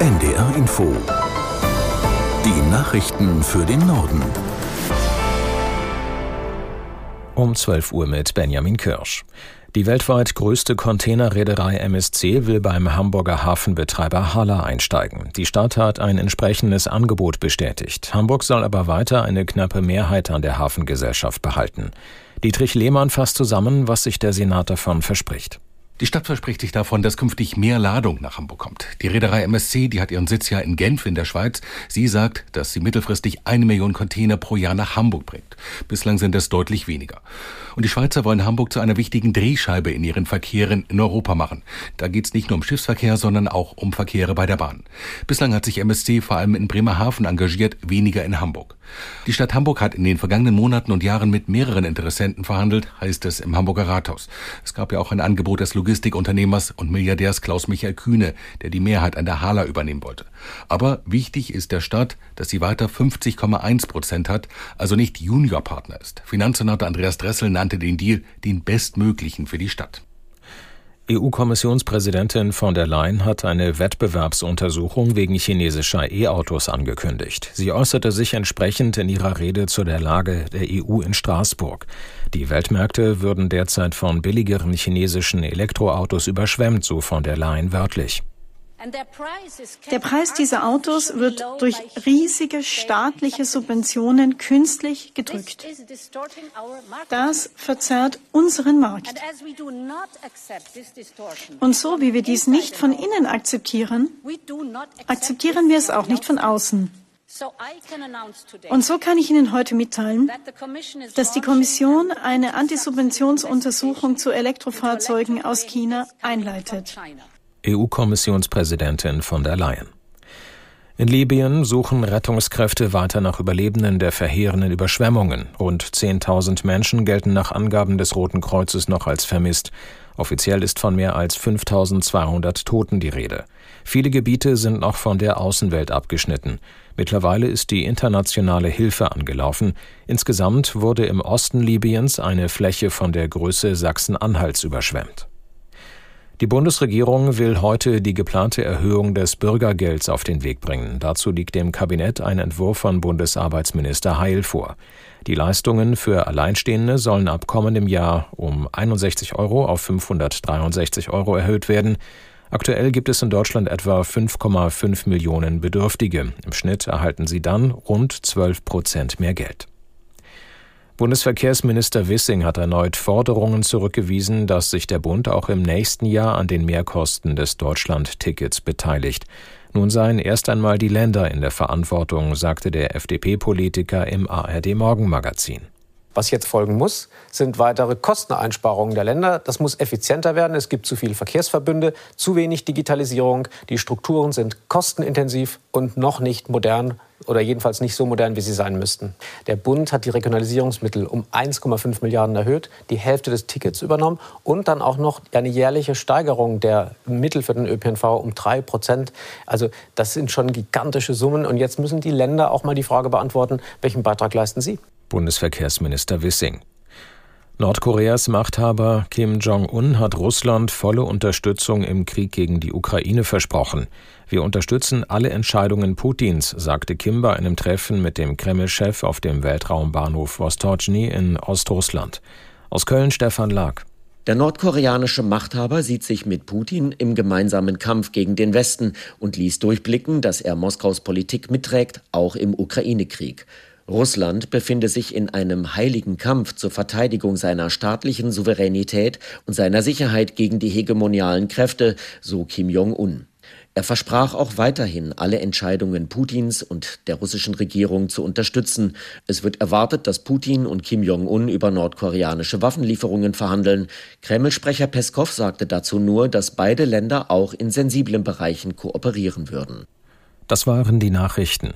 NDR Info. Die Nachrichten für den Norden. Um 12 Uhr mit Benjamin Kirsch. Die weltweit größte Containerreederei MSC will beim Hamburger Hafenbetreiber Hala einsteigen. Die Stadt hat ein entsprechendes Angebot bestätigt. Hamburg soll aber weiter eine knappe Mehrheit an der Hafengesellschaft behalten. Dietrich Lehmann fasst zusammen, was sich der Senat davon verspricht. Die Stadt verspricht sich davon, dass künftig mehr Ladung nach Hamburg kommt. Die Reederei MSC, die hat ihren Sitz ja in Genf in der Schweiz. Sie sagt, dass sie mittelfristig eine Million Container pro Jahr nach Hamburg bringt. Bislang sind es deutlich weniger. Und die Schweizer wollen Hamburg zu einer wichtigen Drehscheibe in ihren Verkehren in Europa machen. Da geht es nicht nur um Schiffsverkehr, sondern auch um Verkehre bei der Bahn. Bislang hat sich MSC vor allem in Bremerhaven engagiert, weniger in Hamburg. Die Stadt Hamburg hat in den vergangenen Monaten und Jahren mit mehreren Interessenten verhandelt, heißt es im Hamburger Rathaus. Es gab ja auch ein Angebot des Logistikunternehmers und Milliardärs Klaus Michael Kühne, der die Mehrheit an der Hala übernehmen wollte. Aber wichtig ist der Stadt, dass sie weiter 50,1 Prozent hat, also nicht Juniorpartner ist. Finanzsenator Andreas Dressel nannte den Deal den bestmöglichen für die Stadt. EU-Kommissionspräsidentin von der Leyen hat eine Wettbewerbsuntersuchung wegen chinesischer E-Autos angekündigt. Sie äußerte sich entsprechend in ihrer Rede zu der Lage der EU in Straßburg. Die Weltmärkte würden derzeit von billigeren chinesischen Elektroautos überschwemmt, so von der Leyen wörtlich. Der Preis dieser Autos wird durch riesige staatliche Subventionen künstlich gedrückt. Das verzerrt unseren Markt. Und so wie wir dies nicht von innen akzeptieren, akzeptieren wir es auch nicht von außen. Und so kann ich Ihnen heute mitteilen, dass die Kommission eine Antisubventionsuntersuchung zu Elektrofahrzeugen aus China einleitet. EU-Kommissionspräsidentin von der Leyen. In Libyen suchen Rettungskräfte weiter nach Überlebenden der verheerenden Überschwemmungen. Rund 10.000 Menschen gelten nach Angaben des Roten Kreuzes noch als vermisst. Offiziell ist von mehr als 5.200 Toten die Rede. Viele Gebiete sind noch von der Außenwelt abgeschnitten. Mittlerweile ist die internationale Hilfe angelaufen. Insgesamt wurde im Osten Libyens eine Fläche von der Größe Sachsen-Anhalts überschwemmt. Die Bundesregierung will heute die geplante Erhöhung des Bürgergelds auf den Weg bringen. Dazu liegt dem Kabinett ein Entwurf von Bundesarbeitsminister Heil vor. Die Leistungen für Alleinstehende sollen ab kommendem Jahr um 61 Euro auf 563 Euro erhöht werden. Aktuell gibt es in Deutschland etwa 5,5 Millionen Bedürftige. Im Schnitt erhalten sie dann rund 12 Prozent mehr Geld. Bundesverkehrsminister Wissing hat erneut Forderungen zurückgewiesen, dass sich der Bund auch im nächsten Jahr an den Mehrkosten des Deutschland-Tickets beteiligt. Nun seien erst einmal die Länder in der Verantwortung, sagte der FDP-Politiker im ARD Morgenmagazin. Was jetzt folgen muss, sind weitere Kosteneinsparungen der Länder. Das muss effizienter werden. Es gibt zu viele Verkehrsverbünde, zu wenig Digitalisierung. Die Strukturen sind kostenintensiv und noch nicht modern oder jedenfalls nicht so modern, wie sie sein müssten. Der Bund hat die Regionalisierungsmittel um 1,5 Milliarden erhöht, die Hälfte des Tickets übernommen und dann auch noch eine jährliche Steigerung der Mittel für den ÖPNV um drei Prozent. Also das sind schon gigantische Summen. Und jetzt müssen die Länder auch mal die Frage beantworten, welchen Beitrag leisten sie? Bundesverkehrsminister Wissing. Nordkoreas Machthaber Kim Jong-un hat Russland volle Unterstützung im Krieg gegen die Ukraine versprochen. Wir unterstützen alle Entscheidungen Putins, sagte Kim bei einem Treffen mit dem Kreml-Chef auf dem Weltraumbahnhof Vostochny in Ostrussland. Aus Köln Stefan Lag. Der nordkoreanische Machthaber sieht sich mit Putin im gemeinsamen Kampf gegen den Westen und ließ durchblicken, dass er Moskaus Politik mitträgt, auch im Ukraine-Krieg. Russland befinde sich in einem heiligen Kampf zur Verteidigung seiner staatlichen Souveränität und seiner Sicherheit gegen die hegemonialen Kräfte, so Kim Jong-un. Er versprach auch weiterhin, alle Entscheidungen Putins und der russischen Regierung zu unterstützen. Es wird erwartet, dass Putin und Kim Jong-un über nordkoreanische Waffenlieferungen verhandeln. Kreml-Sprecher Peskov sagte dazu nur, dass beide Länder auch in sensiblen Bereichen kooperieren würden. Das waren die Nachrichten.